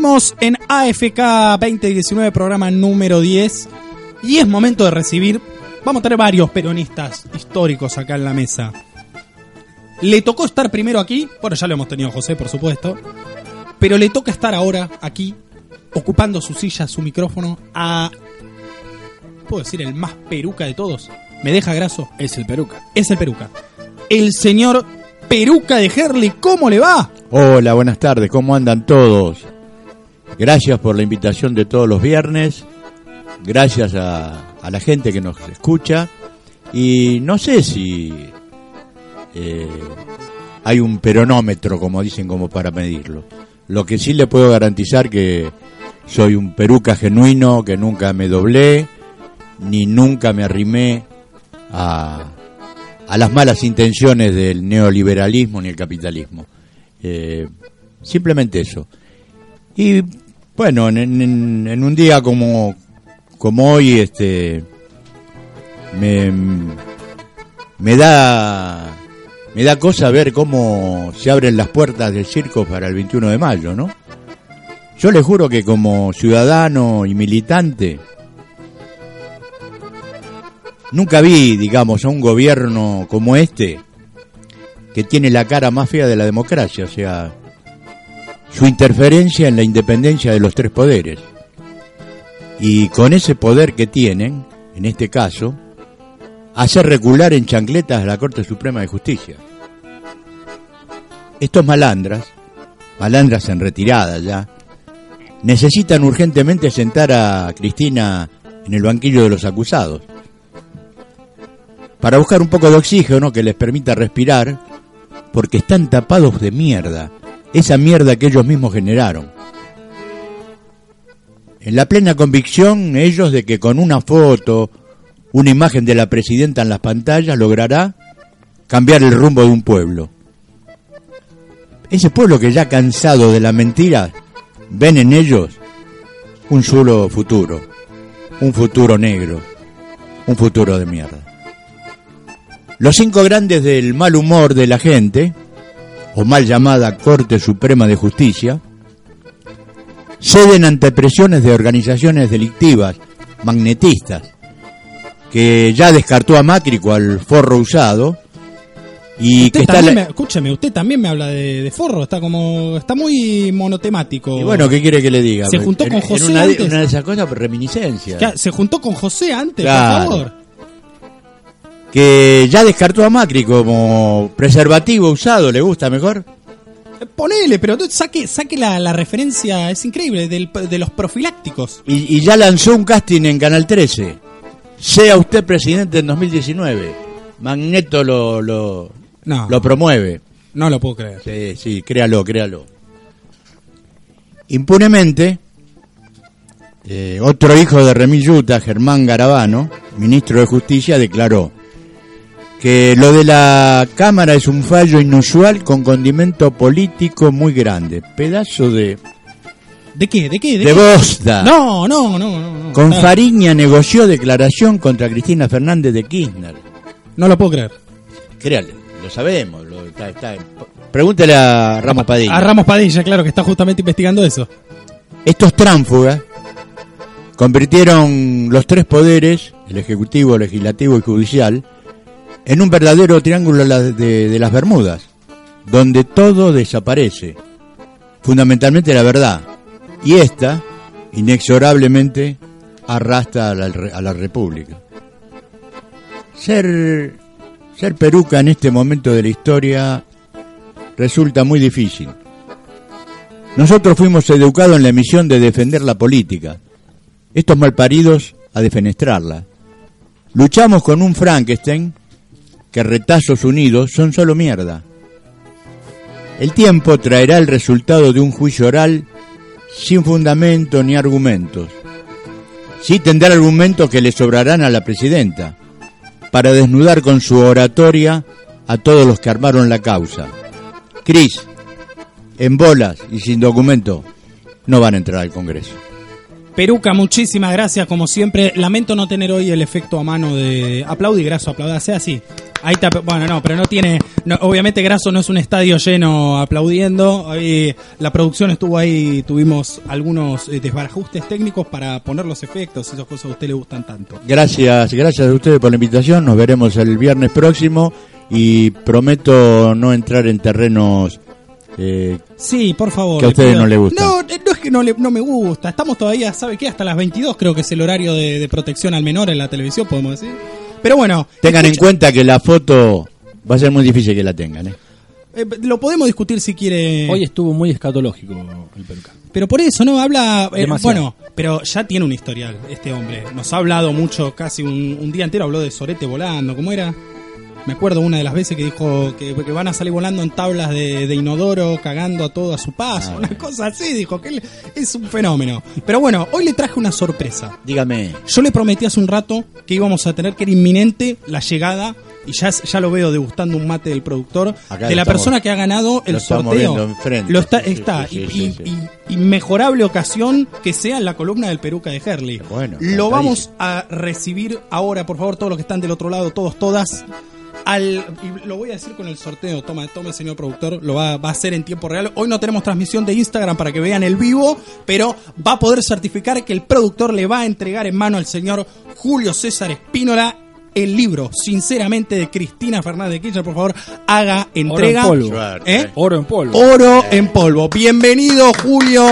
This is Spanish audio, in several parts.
Seguimos en AFK 2019, programa número 10. Y es momento de recibir. Vamos a tener varios peronistas históricos acá en la mesa. Le tocó estar primero aquí. Bueno, ya lo hemos tenido José, por supuesto. Pero le toca estar ahora aquí, ocupando su silla, su micrófono, a. ¿Puedo decir el más peruca de todos? ¿Me deja graso? Es el peruca. Es el peruca. El señor Peruca de Herley, ¿cómo le va? Hola, buenas tardes, ¿cómo andan todos? Gracias por la invitación de todos los viernes. Gracias a, la gente que nos escucha. Y no sé si eh, hay un peronómetro, como dicen, como para medirlo. Lo que sí le puedo garantizar que soy un peruca genuino, que nunca me doblé, ni nunca me arrimé a, a las malas intenciones del neoliberalismo ni el capitalismo. Eh, simplemente eso. Y bueno, en, un día como, como hoy, este, me, me da me da cosa ver cómo se abren las puertas del circo para el 21 de mayo, ¿no? Yo le juro que como ciudadano y militante nunca vi, digamos, a un gobierno como este que tiene la cara más fea de la democracia, o sea, su interferencia en la independencia de los tres poderes. Y con ese poder que tienen, en este caso, hacer recular en chancletas a la Corte Suprema de Justicia. Estos malandras, malandras en retirada ya, necesitan urgentemente sentar a Cristina en el banquillo de los acusados para buscar un poco de oxígeno que les permita respirar, porque están tapados de mierda esa mierda que ellos mismos generaron. En la plena convicción ellos de que con una foto, una imagen de la presidenta en las pantallas logrará cambiar el rumbo de un pueblo. Ese pueblo que ya cansado de la mentira, ven en ellos un solo futuro, un futuro negro, un futuro de mierda. Los cinco grandes del mal humor de la gente, o mal llamada Corte Suprema de Justicia, ceden ante presiones de organizaciones delictivas, magnetistas, que ya descartó a Macri cual forro usado, y que está escúcheme, usted también me habla de, forro, está como está muy monotemático. Y bueno, ¿qué quiere que le diga? Se juntó con José una, antes. Una de esas cosas, reminiscencia. Se juntó con José antes, por favor que ya descartó a Macri como preservativo usado, ¿le gusta mejor? Eh, ponele, pero saque, saque la, referencia, es increíble, de los profilácticos. Y, ya lanzó un casting en Canal 13. Sea usted presidente en 2019. Magneto lo, lo, lo promueve. No lo puedo creer. Sí, sí, créalo, créalo. Impunemente, eh, otro hijo de Remilluta, Germán Garabano, ministro de Justicia, declaró que lo de la Cámara es un fallo inusual con condimento político muy grande. Pedazo de... ¿De qué? ¿De qué? ¿De, de bosta. No, no, no, no. Con Fariña negoció declaración contra Cristina Fernández de Kirchner. No lo puedo creer. Créale, lo sabemos. Lo, está, Pregúntele a Ramos Padilla. A Ramos Padilla, claro, que está justamente investigando eso. Estos tránfugas convirtieron los tres poderes, el Ejecutivo, el Legislativo y Judicial, en un verdadero triángulo de, las Bermudas. donde todo desaparece, fundamentalmente la verdad, y esta, inexorablemente, arrastra a la, a la República. Ser, ser peruca en este momento de la historia resulta muy difícil. Nosotros fuimos educados en la misión de defender la política, estos malparidos a defenestrarla. Luchamos con un Frankenstein que retazos unidos son solo mierda. El tiempo traerá el resultado de un juicio oral sin fundamento ni argumentos. Sí tendrá argumentos que le sobrarán a la presidenta para desnudar con su oratoria a todos los que armaron la causa. Cris, en bolas y sin documento, no van a entrar al Congreso. Peruca, muchísimas gracias, como siempre. Lamento no tener hoy el efecto a mano de aplaudir, graso, aplauda, sea así. Ahí está, bueno, no, pero no tiene, obviamente Graso no es un estadio lleno aplaudiendo. Ahí, la producción estuvo ahí, tuvimos algunos eh, desbarajustes técnicos para poner los efectos, esas cosas a usted le gustan tanto. Gracias, gracias a ustedes por la invitación. Nos veremos el viernes próximo y prometo no entrar en terrenos eh, sí, por favor. Que a ustedes no les gusta. No, no es que no, le, no me gusta. Estamos todavía, ¿sabe qué? Hasta las 22 creo que es el horario de, protección al menor en la televisión, podemos decir. Pero bueno. Tengan en cuenta que la foto va a ser muy difícil que la tengan, ¿eh? eh lo podemos discutir si quiere. Hoy estuvo muy escatológico el peluca. Pero por eso, ¿no? Habla. Eh, bueno, pero ya tiene un historial este hombre. Nos ha hablado mucho, casi un, un día entero habló de Sorete volando. ¿Cómo era? Me acuerdo una de las veces que dijo que, van a salir volando en tablas de, inodoro, cagando a todo a su paso, ah. una cosa así, dijo que él es un fenómeno. Pero bueno, hoy le traje una sorpresa. Dígame. Yo le prometí hace un rato que íbamos a tener que era inminente la llegada y ya, ya lo veo degustando un mate del productor, de la persona que ha ganado el sorteo. Lo está, está y, inmejorable ocasión que sea en la columna del Peruca de Herley. Bueno, lo vamos a recibir ahora, por favor, todos los que están del otro lado, todos, todas al, y lo voy a decir con el sorteo, toma, tome señor productor, lo va, va, a hacer en tiempo real. Hoy no tenemos transmisión de Instagram para que vean el vivo, pero va a poder certificar que el productor le va a entregar en mano al señor Julio César Espínola el libro, sinceramente, de Cristina Fernández de Kirchner. Por favor, haga entrega. Oro en polvo. ¿Eh? Oro en polvo. Oro en polvo. Bienvenido, Julio,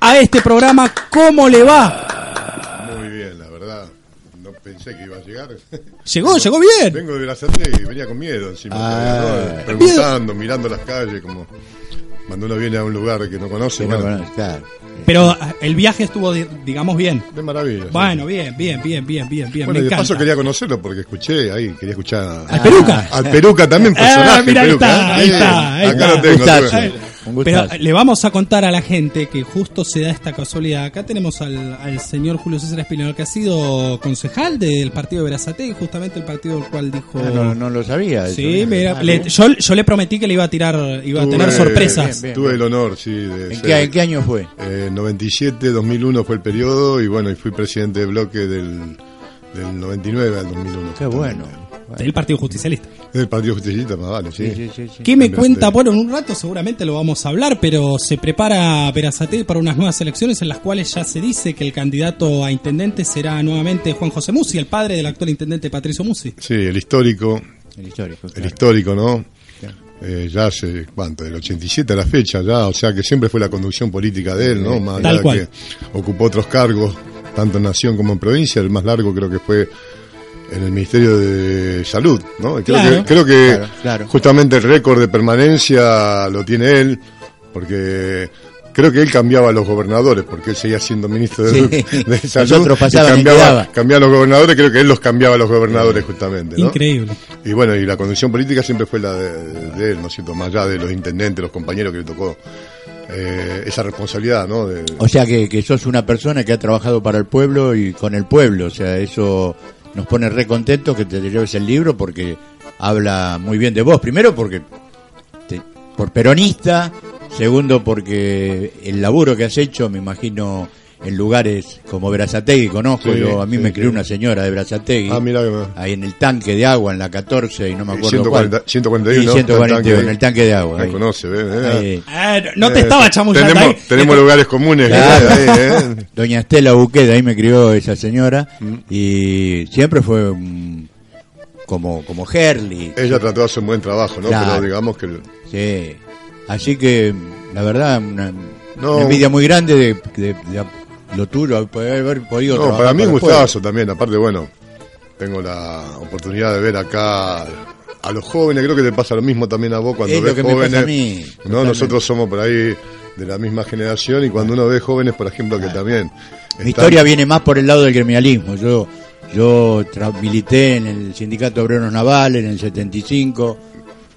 a este programa. ¿Cómo le va? Que iba a llegar. Llegó, llegó bien. Vengo de Verazate y venía con miedo encima. Ah. preguntando, mirando las calles, como cuando uno viene a un lugar que no conoce. Pero ah, el viaje estuvo, digamos, bien. De maravilla. Bueno, bien, bien, bien, bien, bien, bien. Bueno, de paso quería conocerlo porque escuché ahí, quería escuchar. ¿Al Peruca? Al Peruca también, ah, personaje. ahí está, ahí está. Acá lo tengo. Pero le vamos a contar a la gente que justo se da esta casualidad. Acá tenemos al, señor Julio César Espinal, que ha sido concejal del partido de Verazate, justamente el partido del cual dijo. Ah, no, lo sabía. Sí, mira, yo, le prometí que le iba a tirar, iba a tener sorpresas. Tuve el honor, sí. De ¿En, qué, ¿En, qué, año fue? Eh, 97, 2001 fue el periodo y bueno, y fui presidente de bloque del, del 99 al 2001. Qué bueno. Del Partido Justicialista. Del Partido Justicialista, más vale, sí. ¿Qué me cuenta? Bueno, en un rato seguramente lo vamos a hablar, pero se prepara Perazate para unas nuevas elecciones en las cuales ya se dice que el candidato a intendente será nuevamente Juan José Musi, el padre del actual intendente Patricio Musi. Sí, el histórico. El histórico. El histórico, ¿no? Eh, ya hace, ¿cuánto? Del 87 a la fecha, ya, o sea que siempre fue la conducción política de él, ¿no? Más allá que ocupó otros cargos, tanto en nación como en provincia, el más largo creo que fue en el Ministerio de Salud, ¿no? Creo que, creo que justamente el récord de permanencia lo tiene él, porque creo que él cambiaba a los gobernadores, porque él seguía siendo ministro de, Salud. y cambiaba, cambiaba a los gobernadores, creo que él los cambiaba a los gobernadores justamente. ¿no? Increíble. Y bueno, y la condición política siempre fue la de, él, ¿no es cierto? Más allá de los intendentes, los compañeros que le tocó. Eh, esa responsabilidad, ¿no? O sea que, que sos una persona que ha trabajado para el pueblo y con el pueblo, o sea, eso nos pone re contento que te lleves el libro porque habla muy bien de vos. Primero porque por peronista, segundo porque el laburo que has hecho, me imagino en lugares como Berazategui, conozco, yo a mí me crió una señora de Berazategui, ah, ahí en el tanque de agua, en la 14 y no me acuerdo 140, 141, 141 en el tanque de agua. Me conoce, ¿ves? Ah, no te estaba chamullando Tenemos, tenemos lugares comunes. ¿eh? Doña Estela Buqueda, ahí me crió esa señora mm. y siempre fue como, como Herley. Ella trató de hacer un buen trabajo, ¿no? Pero digamos que... Sí. Así que, la verdad, una, envidia muy grande de, lo tuyo, poder haber podido No, para mí un gustazo también. Aparte, bueno, tengo la oportunidad de ver acá a los jóvenes, creo que te pasa lo mismo también a vos cuando ves jóvenes. ¿no? Nosotros somos por ahí de la misma generación y cuando uno ve jóvenes, por ejemplo, que también... Mi historia viene más por el lado del gremialismo. Yo yo milité en el Sindicato Obreros Naval en el 75,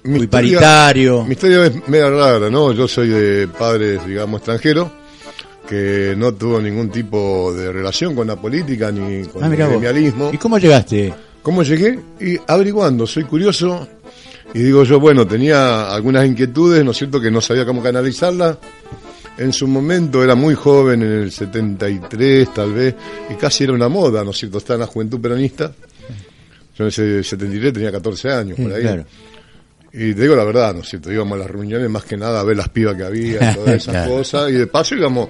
mi fui paritario. Mi historia es media rara, ¿no? Yo soy de padres, digamos, extranjeros, que no tuvo ningún tipo de relación con la política ni con ah, el gremialismo. ¿Y cómo llegaste? ¿Cómo llegué? Y averiguando, soy curioso y digo yo, bueno, tenía algunas inquietudes, ¿no es cierto?, que no sabía cómo canalizarlas. En su momento era muy joven, en el 73 tal vez, y casi era una moda, ¿no es cierto?, estar en la juventud peronista. Yo en ese 73 tenía 14 años, por ahí. Y te digo la verdad, ¿no es cierto? Íbamos a las reuniones más que nada a ver las pibas que había, todas esas cosas, y de paso íbamos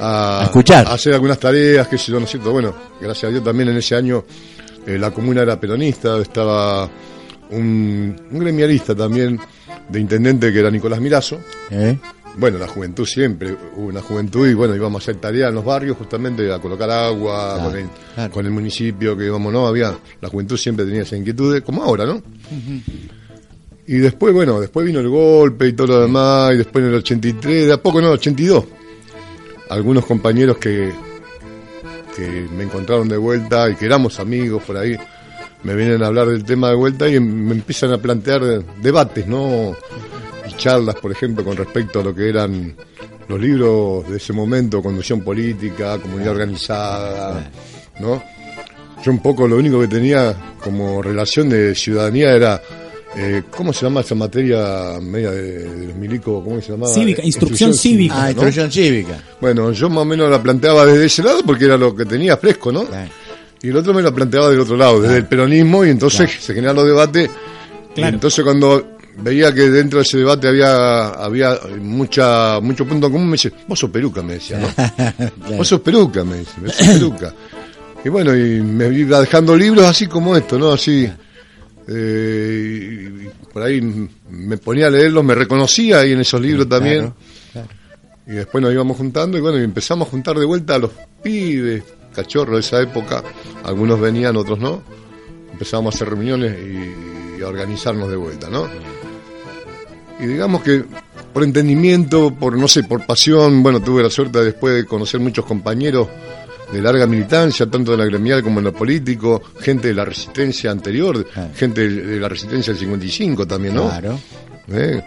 a, escuchar. a hacer algunas tareas, que yo, ¿no es cierto? Bueno, gracias a Dios también en ese año eh, la comuna era peronista, estaba un, gremialista también de intendente que era Nicolás Mirazo. ¿Eh? Bueno, la juventud siempre, hubo una juventud y bueno, íbamos a hacer tareas en los barrios justamente a colocar agua con, el, municipio que íbamos, no, había, la juventud siempre tenía esa inquietud, como ahora, ¿no? Y después, bueno, después vino el golpe y todo lo demás, y después en el 83, de a poco no, el 82. Algunos compañeros que, que me encontraron de vuelta y que éramos amigos por ahí, me vienen a hablar del tema de vuelta y me empiezan a plantear debates, ¿no? Y charlas, por ejemplo, con respecto a lo que eran los libros de ese momento, conducción política, comunidad organizada, ¿no? Yo un poco lo único que tenía como relación de ciudadanía era eh, ¿Cómo se llama esa materia media de, los milicos? ¿Cómo se llama? Cívica, instrucción, cívica. Ah, instrucción cívica. Bueno, yo más o menos la planteaba desde ese lado porque era lo que tenía fresco, ¿no? Y el otro me la planteaba del otro lado, desde el peronismo, y entonces se generan los debates. Y entonces cuando veía que dentro de ese debate había había mucha mucho punto común, me dice, vos sos peruca, me decía, ¿no? Vos sos peruca, me dice, vos sos peruca. y bueno, y me iba dejando libros así como esto, ¿no? Así eh, por ahí me ponía a leerlos, me reconocía ahí en esos libros también. Y después nos íbamos juntando y bueno, y empezamos a juntar de vuelta a los pibes, cachorros de esa época. Algunos venían, otros no. Empezamos a hacer reuniones y, a organizarnos de vuelta, ¿no? Y digamos que por entendimiento, por no sé, por pasión, bueno, tuve la suerte después de conocer muchos compañeros de larga militancia, tanto en la gremial como en lo político, gente de la resistencia anterior, ah. gente de la resistencia del 55 también, ¿no? Claro. ¿Eh?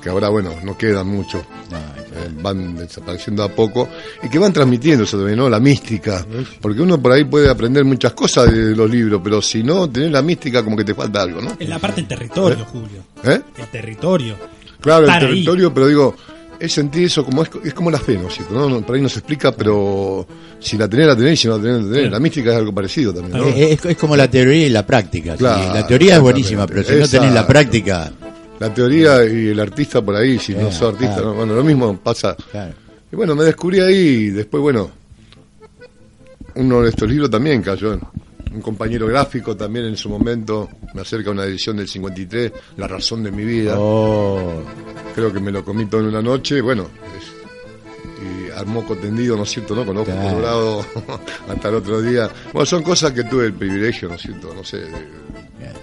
Que ahora, bueno, no quedan muchos, eh, van desapareciendo a poco, y que van transmitiendo eso también, ¿no? La mística, porque uno por ahí puede aprender muchas cosas de los libros, pero si no tenés la mística, como que te falta algo, ¿no? En la parte del territorio, ¿Eh? Julio. ¿Eh? El territorio. Claro, el territorio, pero digo, es sentir eso como es, es como la fe, ¿no es cierto? ¿no? Por ahí no se explica, pero si la tenés, la tenés, si no la tenés, la tenés. La mística es algo parecido también, ¿no? Es, es como la teoría y la práctica. la teoría es buenísima, pero si no tenés la práctica... La teoría y el artista por ahí, si no sos artista, bueno, lo mismo pasa. Y bueno, me descubrí ahí y después, bueno, uno de estos libros también cayó un compañero gráfico también en su momento me acerca a una edición del 53, La razón de mi vida. Oh. Creo que me lo comí todo en una noche, bueno, y al moco tendido, ¿no es cierto? ¿no? Con ojo colorado hasta el otro día. Bueno, son cosas que tuve el privilegio, ¿no es cierto? No sé,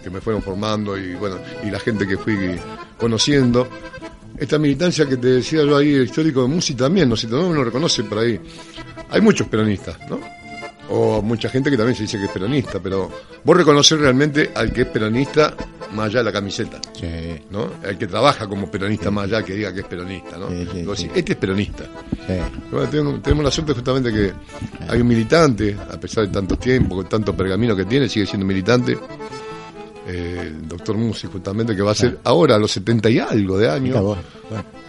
que me fueron formando y bueno, y la gente que fui conociendo. Esta militancia que te decía yo ahí, el histórico de música también, ¿no es cierto? No uno reconoce por ahí. Hay muchos peronistas, ¿no? O mucha gente que también se dice que es peronista, pero vos reconocer realmente al que es peronista más allá de la camiseta, sí. ¿no? Al que trabaja como peronista más allá que diga que es peronista, ¿no? este es peronista. tenemos, la suerte justamente que hay un militante, a pesar de tanto tiempo, con tanto pergamino que tiene, sigue siendo militante, el doctor Musi, justamente, que va a ser ahora a los 70 y algo de años.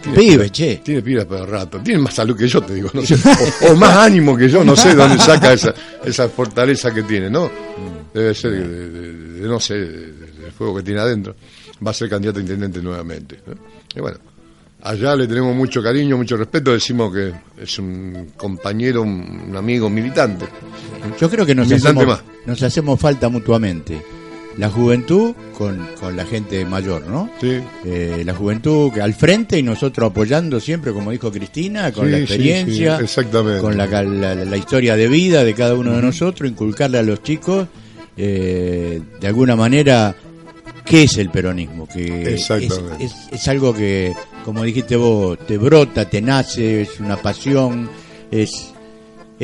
Tiene Pibe, che. Tiene pibes para rato. Tiene más salud que yo, te digo. o, más ánimo que yo, no sé de dónde saca esa, esa fortaleza que tiene, ¿no? Debe ser de, no sé, del fuego que tiene adentro. Va a ser candidato a intendente nuevamente. Y bueno, allá le tenemos mucho cariño, mucho respeto. Decimos que es un compañero, un, amigo, militante. Yo creo que nos, hacemos, nos hacemos falta mutuamente la juventud con, con la gente mayor, ¿no? Sí. Eh, la juventud que al frente y nosotros apoyando siempre, como dijo Cristina, con la experiencia, exactamente. con la, la, historia de vida de cada uno de nosotros, inculcarle a los chicos, eh, de alguna manera, qué es el peronismo, que es, es, algo que, como dijiste vos, te brota, te nace, es una pasión, es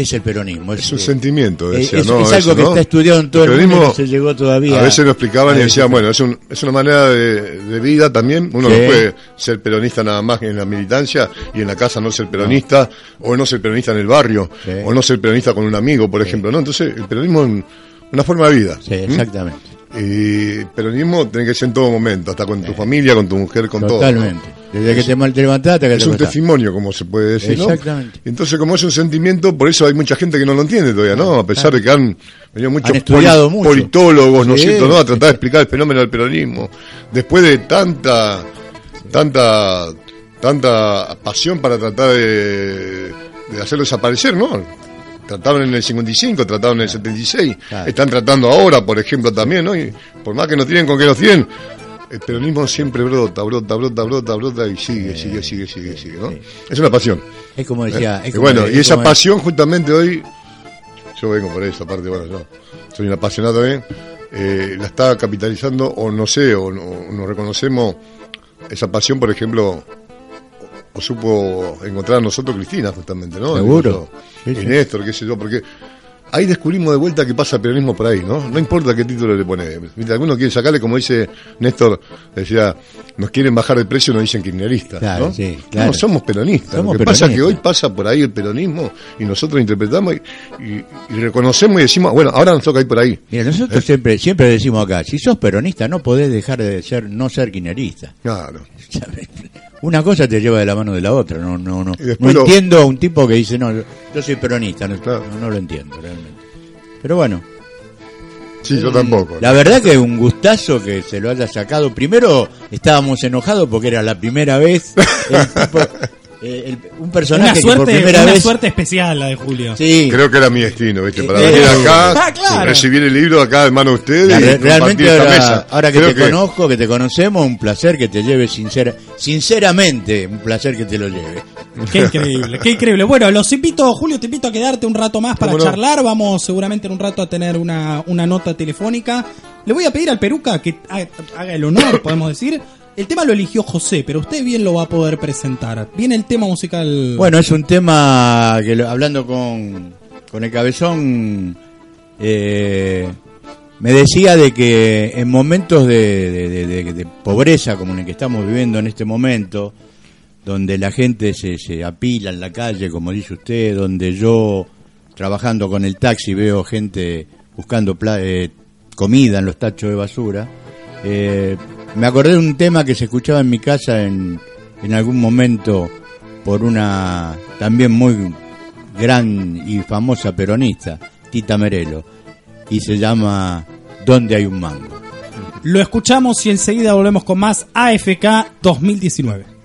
es el peronismo. Es, un sentimiento, decía, es, es algo que está estudiado en todo el, mundo, se llegó todavía. A veces lo explicaban y decían, bueno, es, un, es una manera de, vida también. Uno no puede ser peronista nada más en la militancia y en la casa no ser peronista, o no ser peronista en el barrio, o no ser peronista con un amigo, por ejemplo. ¿no? Entonces, el peronismo es una forma de vida. Sí, exactamente. Y peronismo tiene que ser en todo momento, hasta con tu familia, con tu mujer, con todo. Totalmente. Desde que te, te levantaste que Es un testimonio, como se puede decir. Exactamente. Entonces, como es un sentimiento, por eso hay mucha gente que no lo entiende todavía, ¿no? A pesar de que han venido muchos estudiado politólogos, ¿no es cierto?, ¿no? A tratar de explicar el fenómeno del peronismo. Después de tanta, tanta, tanta pasión para tratar de, de hacerlo desaparecer, ¿no? Trataron en el 55, trataron en el 76, están tratando ahora, por ejemplo, también, ¿no? Y por más que no tienen con qué no tienen, el peronismo siempre brota, brota, brota, brota, brota y sigue, sigue, sigue, sigue, sigue, ¿no? Es una pasión. Es como decía. ¿Eh? bueno, y esa pasión justamente hoy, yo vengo por esa parte, bueno, yo soy un apasionado también, eh, la está capitalizando, o no sé, o, o nos reconocemos esa pasión, por ejemplo, o supo encontrar a nosotros Cristina, justamente, ¿no? Seguro. Y Néstor, qué sé yo, porque ahí descubrimos de vuelta que pasa el peronismo por ahí, ¿no? No importa qué título le pone. Algunos quieren sacarle, como dice Néstor, decía, nos quieren bajar el precio, nos dicen kirchneristas, ¿no? No, somos peronistas. Lo que pasa es que hoy pasa por ahí el peronismo y nosotros interpretamos y, reconocemos y decimos, bueno, ahora nos toca ir por ahí. Mira, nosotros ¿Eh? siempre siempre decimos acá, si sos peronista no podés dejar de ser no ser kirchnerista. Claro. Una cosa te lleva de la mano de la otra, no no no. No entiendo a un tipo que dice, no, yo soy peronista, no, no, lo entiendo realmente. Pero bueno. Sí, yo tampoco. La verdad que es un gustazo que se lo haya sacado. Primero estábamos enojados porque era la primera vez. El tipo, eh, un personaje una suerte, que por una suerte especial la de Julio. Sí. Creo que era mi destino, ¿viste? Para venir acá, ah, recibir el libro acá de mano de ustedes. y realmente ahora, mesa. ahora que te conozco, que te conocemos, un placer que te lleve sincera, sinceramente, un placer que te lo lleve. Qué increíble, qué increíble. Bueno, los invito, Julio, te invito a quedarte un rato más para charlar. Vamos seguramente en un rato a tener una, una nota telefónica. Le voy a pedir al Peruca que haga el honor, podemos decir, el tema lo eligió José, pero usted bien lo va a poder presentar. Viene el tema musical. Bueno, es un tema que hablando con, con el cabezón, eh, me decía de que en momentos de, pobreza como en el que estamos viviendo en este momento, donde la gente se, apila en la calle, como dice usted, donde yo trabajando con el taxi veo gente buscando eh, comida en los tachos de basura, eh, me acordé de un tema que se escuchaba en mi casa en, en algún momento por una también muy gran y famosa peronista, Tita Merelo, y se llama ¿Dónde hay un mango? Lo escuchamos y enseguida volvemos con más AFK 2019.